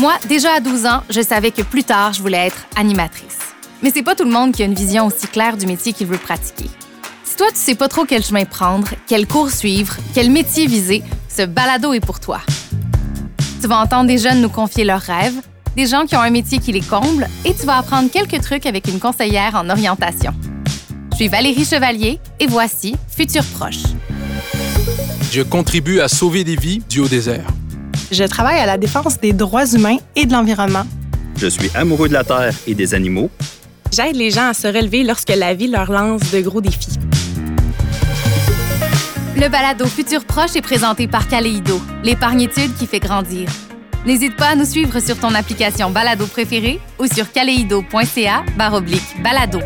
Moi, déjà à 12 ans, je savais que plus tard, je voulais être animatrice. Mais c'est pas tout le monde qui a une vision aussi claire du métier qu'il veut pratiquer. Si toi, tu sais pas trop quel chemin prendre, quel cours suivre, quel métier viser, ce balado est pour toi. Tu vas entendre des jeunes nous confier leurs rêves, des gens qui ont un métier qui les comble, et tu vas apprendre quelques trucs avec une conseillère en orientation. Je suis Valérie Chevalier et voici Futur Proche. Je contribue à sauver des vies du haut désert. Je travaille à la défense des droits humains et de l'environnement. Je suis amoureux de la terre et des animaux. J'aide les gens à se relever lorsque la vie leur lance de gros défis. Le balado Futur Proche est présenté par Caléido, l'épargne-étude qui fait grandir. N'hésite pas à nous suivre sur ton application balado préférée ou sur caléido.ca balado.